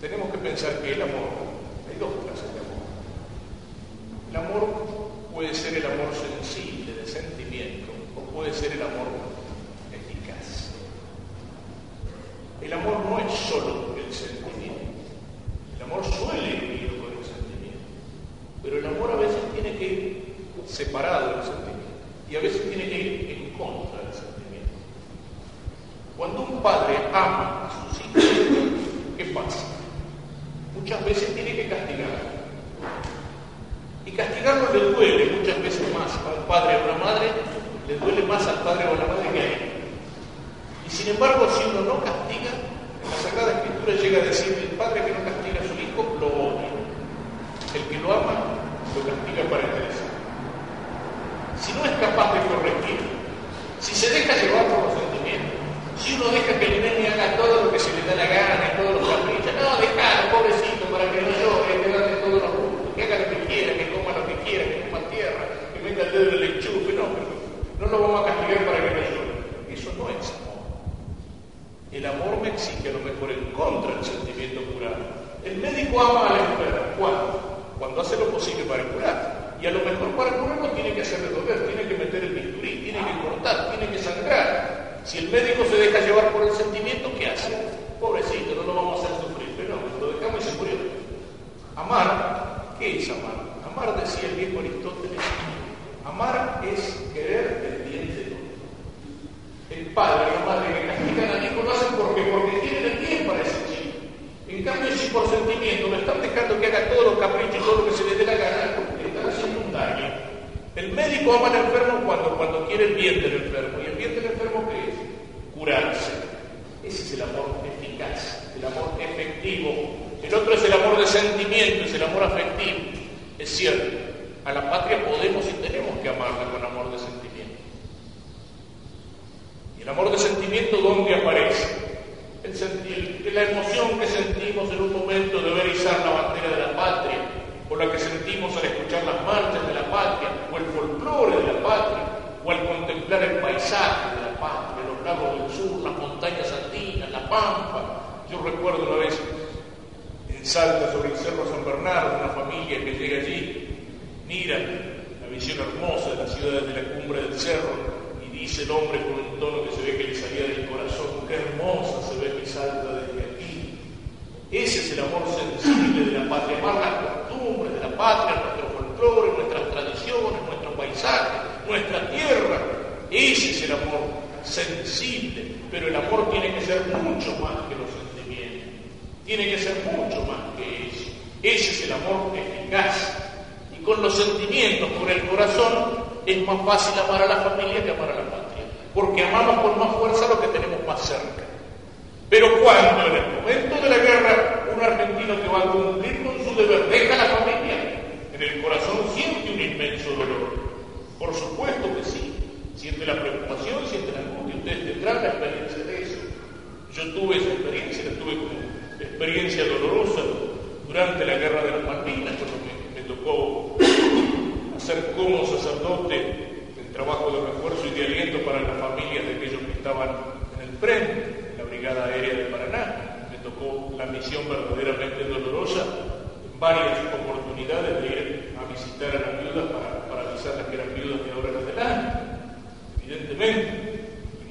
tenemos que pensar que el amor, hay dos clases de amor. El amor puede ser el amor sensible, de sentimiento, o puede ser el amor El amor no es solo el sentimiento. El amor suele ir con el sentimiento. Pero el amor a veces tiene que ir separado del sentimiento. Y a veces tiene que ir en contra del sentimiento. Cuando un padre ama a sus hijos, ¿qué pasa? Muchas veces tiene que castigarlo. Y castigarlo le duele muchas veces más a un padre o a una madre, le duele más al padre o a la madre que a él. Sin embargo, si uno no castiga, la Sagrada Escritura llega a decir el padre que no castiga a su hijo lo odia. El que lo ama, lo castiga para interesar. Si no es capaz de corregir, si se deja llevar por los sentimientos, si uno deja que el nene haga todo lo que se le da la gana, todos los caprichos, no, dejalo, pobrecito, para que no llore, que date todos los gustos, que haga lo que quiera, que coma lo que quiera, que coma tierra, que meta el dedo en el enchufe, no, no lo vamos a castigar para que no llore. Eso no es el amor me exige a lo mejor en contra del sentimiento curado. El médico ama a la. ¿Cuándo? Cuando hace lo posible para curar. Y a lo mejor para curarlo tiene que hacerle doler, tiene que meter el bisturí, tiene que cortar, tiene que sangrar. Si el médico se deja llevar por el sentimiento, ¿qué hace? Pobrecito, no lo vamos a hacer sufrir. Pero no, lo dejamos y se murió. Amar, ¿qué es amar? Amar, decía el viejo Aristóteles, amar es querer el bien de todos. El padre y la madre que castigan al hijo lo hacen porque, porque tienen el bien para ese chico. En cambio, si por sentimiento me están dejando que haga todos los caprichos, todo lo que se le dé la gana, le están haciendo un daño. El médico ama al enfermo cuando, cuando quiere el bien del enfermo. ¿Y el bien del enfermo qué es? Curarse. Ese es el amor eficaz, el amor efectivo. El otro es el amor de sentimiento, es el amor afectivo. Es cierto, a la patria podemos y tenemos que amarla con amor de sentimiento. El amor de sentimiento, ¿dónde aparece? El, la emoción que sentimos en un momento de ver izar la bandera de la patria, o la que sentimos al escuchar las marchas de la patria, o el folclore de la patria, o al contemplar el paisaje de la patria, los lagos del sur, las montañas andinas, la pampa. Yo recuerdo una vez en Salta, sobre el Cerro San Bernardo, una familia que llega allí, mira la visión hermosa de las ciudades de la cumbre del cerro, dice el hombre con un tono que se ve que le salía del corazón, qué hermosa se ve mi salta desde aquí. Ese es el amor sensible de la patria, amar las costumbres de la patria, nuestro folclore, nuestras tradiciones, nuestro paisaje, nuestra tierra. Ese es el amor sensible, pero el amor tiene que ser mucho más que los sentimientos, tiene que ser mucho más que eso. Ese es el amor eficaz. Y con los sentimientos, con el corazón, es más fácil amar a la familia que amar a la patria, porque amamos con más fuerza lo que tenemos más cerca. Pero cuando en el momento de la guerra argentino que va a cumplir con su deber deja la familia, en el corazón siente un inmenso dolor. Por supuesto que sí, siente la preocupación, siente la angustia, ustedes tendrán la experiencia de eso. Yo tuve esa experiencia, la tuve como experiencia dolorosa durante la guerra de las Malvinas, cuando me tocó ser como sacerdote el trabajo de refuerzo y de aliento para las familias de aquellos que estaban en el frente, en la Brigada Aérea de Paraná. La misión verdaderamente dolorosa, en varias oportunidades de ir a visitar a las viudas para, para avisarles que eran viudas de ahora en adelante. Evidentemente,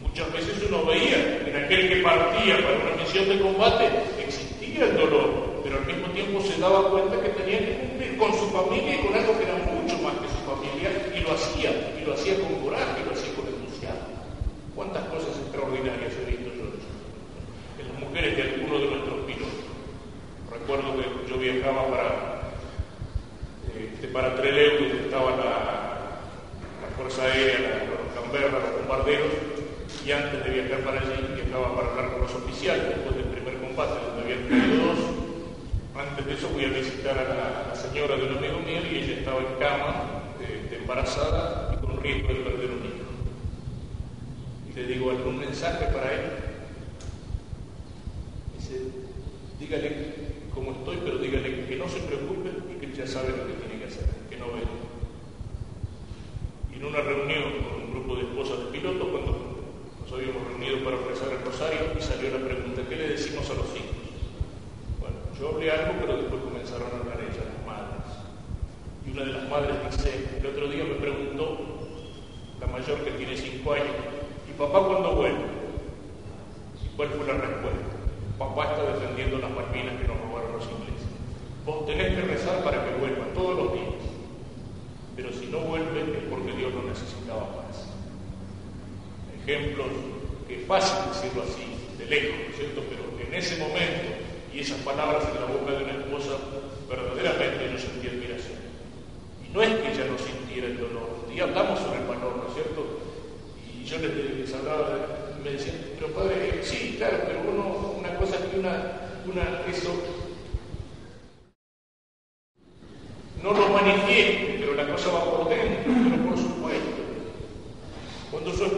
muchas veces uno veía en aquel que partía para una misión de combate existía el dolor, pero al mismo tiempo se daba cuenta que tenía que cumplir con su familia y con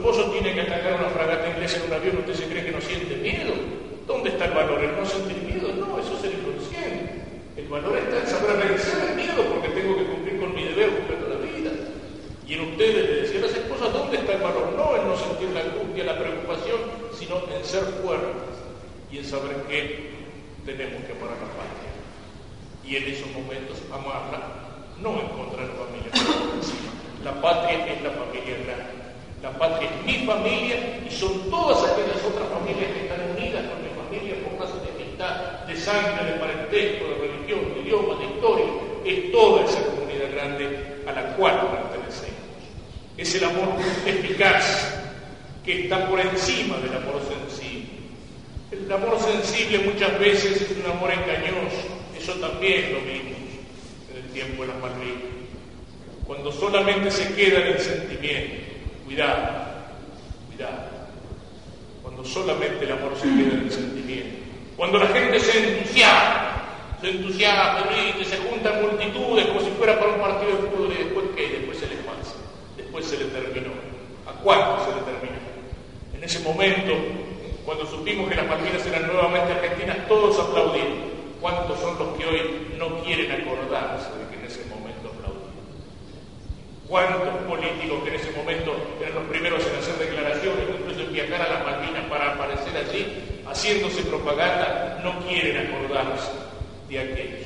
esposo tiene que atacar una fragata inglesa en un avión, ¿usted se cree que no siente miedo? ¿Dónde está el valor? ¿El no sentir miedo? No, eso es el inconsciente. El valor está en saber vencer el miedo porque tengo que cumplir con mi deber completo de vida. Y en ustedes, le decía a las esposas, ¿dónde está el valor? No en no sentir la angustia, la preocupación, sino en ser fuertes y en saber que tenemos que amar a la patria y en esos momentos amarla, no encontrar familia encima. La patria es la familia grande. La patria es mi familia y son todas aquellas otras familias que están unidas con mi familia por razón de amistad, de sangre, de parentesco, de religión, de idioma, de historia. Es toda esa comunidad grande a la cual pertenecemos. Es el amor eficaz que está por encima del amor sensible. El amor sensible muchas veces es un amor engañoso eso también lo vimos en el tiempo de las Malvinas. Cuando solamente se queda en el sentimiento, cuidado, Cuando solamente el amor se queda en el sentimiento. Cuando la gente se entusiasma, se entusiasma, se juntan multitudes como si fuera para un partido de fútbol y después qué, después se les pasa, después se le terminó. ¿A cuánto se le terminó? En ese momento, cuando supimos que las Malvinas eran nuevamente argentinas, todos aplaudimos. ¿Cuántos son los que hoy no quieren acordarse de que en ese momento aplaudieron? ¿Cuántos políticos que en ese momento eran los primeros en hacer declaraciones, incluso en viajar a las Malvinas para aparecer allí, haciéndose propaganda, no quieren acordarse de aquello?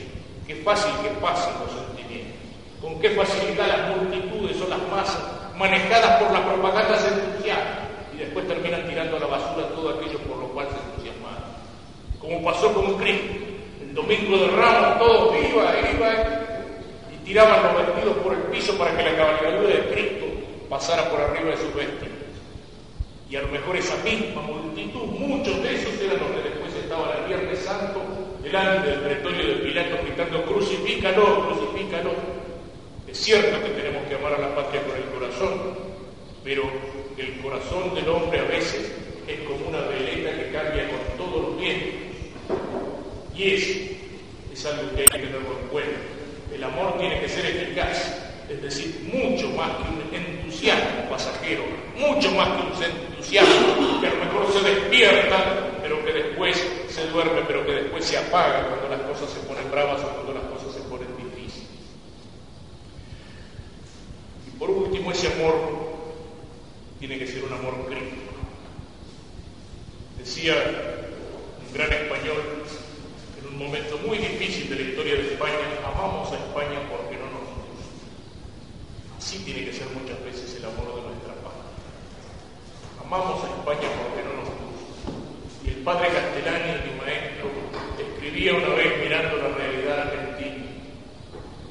Qué fácil que pasen los sentimientos. Con qué facilidad las multitudes o las masas, manejadas por las propagandas entusiastas, y después terminan tirando a la basura todo aquello por lo cual se entusiasmaron. Como pasó con Cristo domingo de Ramos todos iban, iban y tiraban los vestidos por piso para que la cabalgadura de Cristo pasara por arriba de sus vestidos. Y a lo mejor esa misma multitud, muchos de esos eran los que después estaban el Viernes Santo delante del pretorio de Pilato gritando crucifícalo, crucifícalo. Es cierto que tenemos que amar a la patria con el corazón, pero el corazón del hombre a veces es como una veleta que cambia con todos los vientos y eso es algo que hay que tenerlo en cuenta. El amor tiene que ser eficaz, es decir, mucho más que un entusiasmo pasajero, mucho más que un entusiasmo que a lo mejor se despierta, pero que después se duerme, pero que después se apaga cuando las cosas se ponen bravas o cuando las cosas se ponen difíciles. Y por último, ese amor tiene que ser un amor crítico. Decía un gran español, un momento muy difícil de la historia de España, amamos a España porque. Así tiene que ser muchas veces el amor de nuestra patria. Amamos a España porque no nos gusta. Y el padre Castellani, mi maestro, escribía una vez mirando la realidad argentina,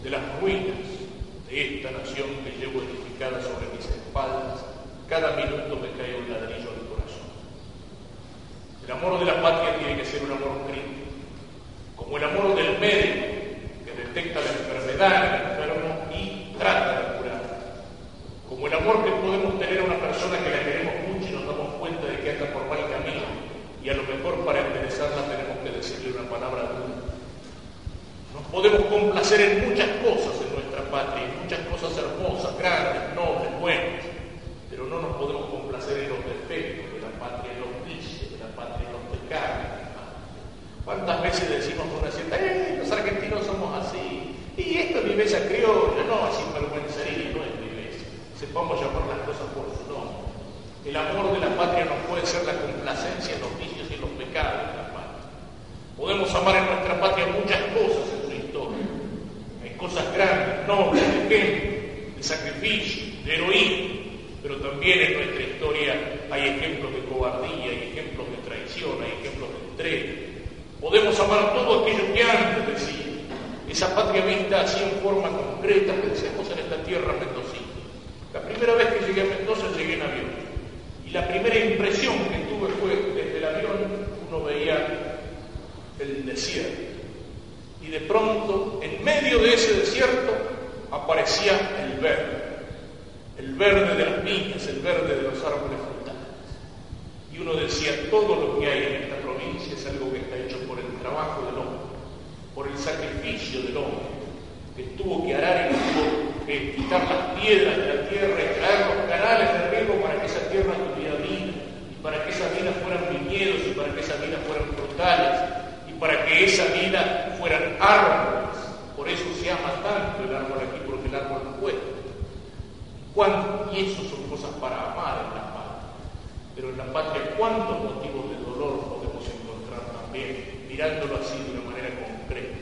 de las ruinas de esta nación que llevo edificada sobre mis espaldas, cada minuto me cae un ladrillo al corazón. El amor de la patria tiene que ser un amor crítico como el amor del médico que detecta la enfermedad en el enfermo y trata de curar, como el amor que podemos tener a una persona que la queremos mucho y nos damos cuenta de que anda por mal camino y a lo mejor para enderezarla tenemos que decirle una palabra dura. Nos podemos complacer en muchas cosas en nuestra patria, en muchas cosas hermosas, grandes, nobles, buenas, pero no nos podemos complacer en los defectos de la patria, en los vicios de la patria, en los pecados. ¿Cuántas veces decimos con una cierta, eh, los argentinos somos así, y esto es mi bella criolla? Sepamos llamar las cosas por su nombre. El amor de la patria no puede ser la complacencia en los vicios y los pecados de la patria. Podemos amar en nuestra patria muchas cosas en su historia. Hay cosas grandes, nobles, de ejemplo, de sacrificio, de heroísmo, pero también en nuestra historia hay ejemplos de cobardía, hay ejemplos de traición, hay ejemplos de entrega. Podemos amar todo aquello que antes decía. Esa patria vista así en forma concreta, pensemos en esta tierra mendocina. La primera vez que llegué a Mendoza llegué en avión. Y la primera impresión que tuve fue desde el avión uno veía el desierto. Y de pronto, en medio de ese desierto, aparecía el verde. El verde de las viñas, el verde de los árboles frutales. Y uno decía, todo lo que hay en esta provincia es algo que está hecho por el trabajo del hombre, por el sacrificio del hombre, que tuvo que arar y tuvo que quitar las piedras de la tierra y traer los canales de riego para que esa tierra tuviera vida, y para que esas vidas fueran viñedos, y para que esas vidas fueran frutales, y para que esa vida fueran árboles. Por eso se ama tanto el árbol aquí, porque el árbol cuesta. Y eso son cosas para amar en la patria. Pero en la patria, ¿cuántos motivos de dolor podemos encontrar también, mirándolo así de una manera concreta?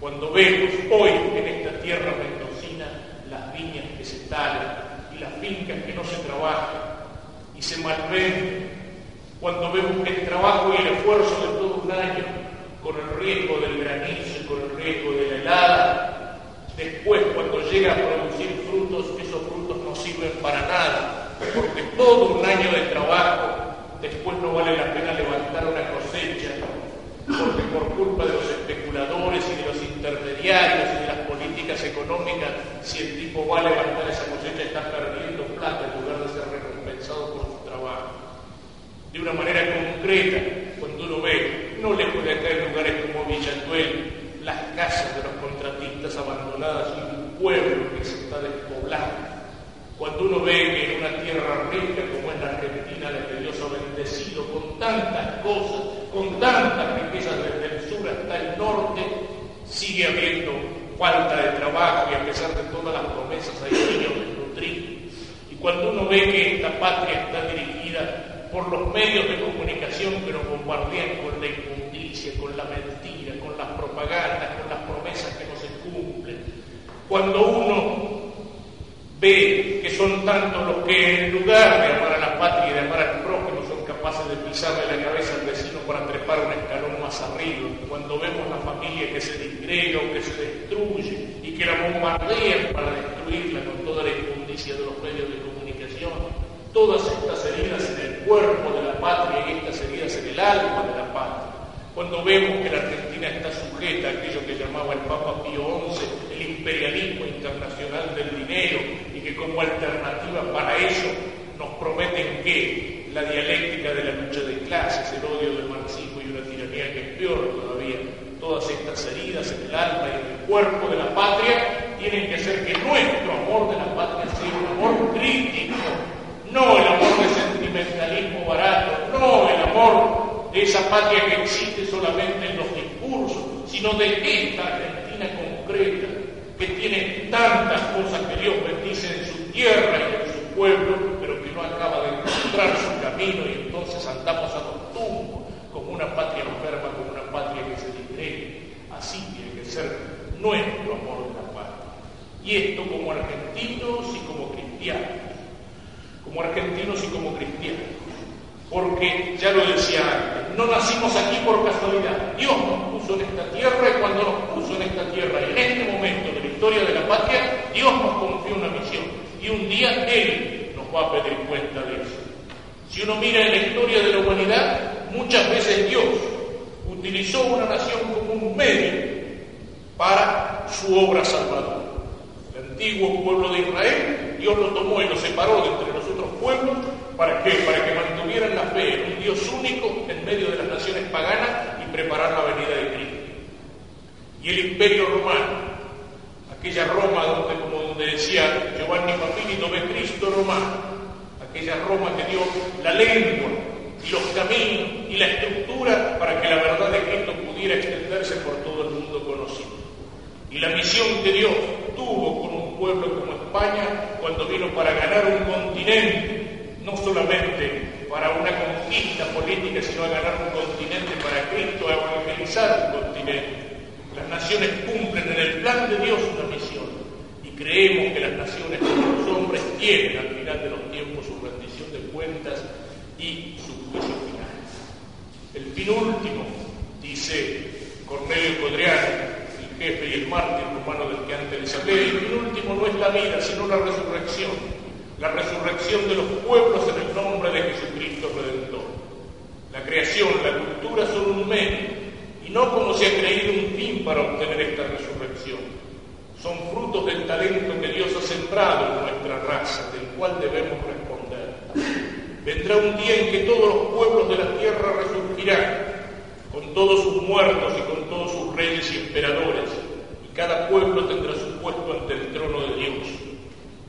Cuando vemos hoy en esta tierra y las fincas que no se trabajan. Y se malvenden, cuando vemos que el trabajo y el esfuerzo de todo un año, con el riesgo del granizo y con el riesgo de la helada, después cuando llega a producir frutos, esos frutos no sirven para nada, porque todo un año de trabajo después no vale la pena levantar una cosecha, porque por culpa de los especuladores y de los intermediarios políticas económicas, si el tipo va a levantar esa cosecha está perdiendo plata en lugar de ser recompensado por su trabajo. De una manera concreta, cuando uno ve, no le puede caer lugares como Villatuel, las casas de los contratistas abandonadas y un pueblo que se está despoblando. Cuando uno ve que en una tierra rica como es la Argentina, la que Dios ha bendecido con tantas cosas, con tantas riquezas desde el sur hasta el norte, sigue habiendo falta de trabajo y a pesar de todas las promesas hay niños desnutridos. Y cuando uno ve que esta patria está dirigida por los medios de comunicación que nos bombardean con la injusticia, con la mentira, con las propagandas, con las promesas que no se cumplen, cuando uno ve que son tantos los que en lugar de amar a la patria y de amar al capaces de pisarle la cabeza al vecino para trepar un escalón más arriba, cuando vemos la familia que se disgrega o que se destruye y que la bombardean para destruirla con toda la injusticia de los medios de comunicación, todas estas heridas en el cuerpo de la patria y estas heridas en el alma de la patria, cuando vemos que la Argentina está sujeta a aquello que llamaba el Papa Pío XI, el imperialismo internacional del dinero, y que como alternativa para eso nos prometen que la dialéctica de la lucha de clases, el odio del marxismo y una tiranía que es peor todavía, todas estas heridas en el alma y en el cuerpo de la patria, tienen que hacer que nuestro amor de la patria sea un amor crítico, no el amor de sentimentalismo barato, no el amor de esa patria que existe solamente en los discursos, sino de esta Argentina concreta, que tiene tantas cosas que Dios bendice en su tierra y en su pueblo, pero que no acaba de encontrar su y entonces andamos a los tumbos como una patria enferma, como una patria que se disgregue. Así tiene que ser nuestro amor de la patria. Y esto como argentinos y como cristianos, como argentinos y como cristianos porque ya lo decía antes, no nacimos aquí por casualidad. Dios nos puso en esta tierra y cuando nos puso en esta tierra, en este momento de la historia de la patria, Dios nos confió una misión y un día Él nos va a pedir cuenta de eso. Si uno mira en la historia de la humanidad, muchas veces Dios utilizó una nación como un medio para su obra salvadora. El antiguo pueblo de Israel, Dios lo tomó y lo separó de entre los otros pueblos ¿Para qué? Para que mantuvieran la fe en un Dios único en medio de las naciones paganas y preparar la venida de Cristo. Y Él imperio romano, aquella Roma donde, como donde decía Giovanni Papini, dove Cristo romano, aquella Roma que dio la lengua y los caminos y la estructura para que la verdad de Cristo pudiera extenderse por todo el mundo conocido. Y la misión que Dios tuvo con un pueblo como España cuando vino para ganar un continente, no solamente para una conquista política, sino a ganar un continente para Cristo, a evangelizar un continente. Las naciones cumplen en el plan de Dios una misión y creemos que las naciones los hombres tienen al final de los de cuentas y su juicio final. El fin último, dice Cornelio Codriano, el jefe y el mártir romano del que antes les hablé, el fin último no es la vida, sino la resurrección, la resurrección de los pueblos en el nombre de Jesucristo Redentor. La creación, la cultura son un medio, y no como se ha creído un fin para obtener esta resurrección. Son frutos del talento que Dios ha sembrado en nuestra raza, del cual debemos responder. Vendrá un día en que todos los pueblos de la tierra resurgirán, con todos sus muertos y con todos sus reyes y emperadores, y cada pueblo tendrá su puesto ante el trono de Dios.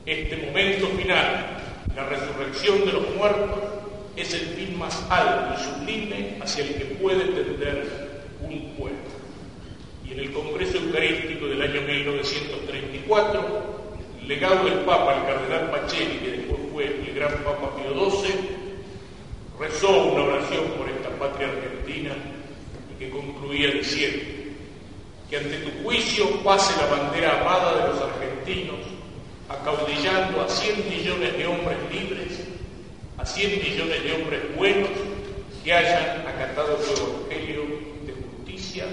Este momento final, la resurrección de los muertos, es el fin más alto y sublime hacia el que puede tender un pueblo. Y en el Congreso Eucarístico del año 1934, el legado del Papa, el cardenal Pacelli, que después fue el gran Papa Pío XII, rezó una oración por esta patria argentina y que concluía diciendo que ante tu juicio pase la bandera amada de los argentinos, acaudillando a 100 millones de hombres libres, a 100 millones de hombres buenos que hayan acatado tu evangelio de justicia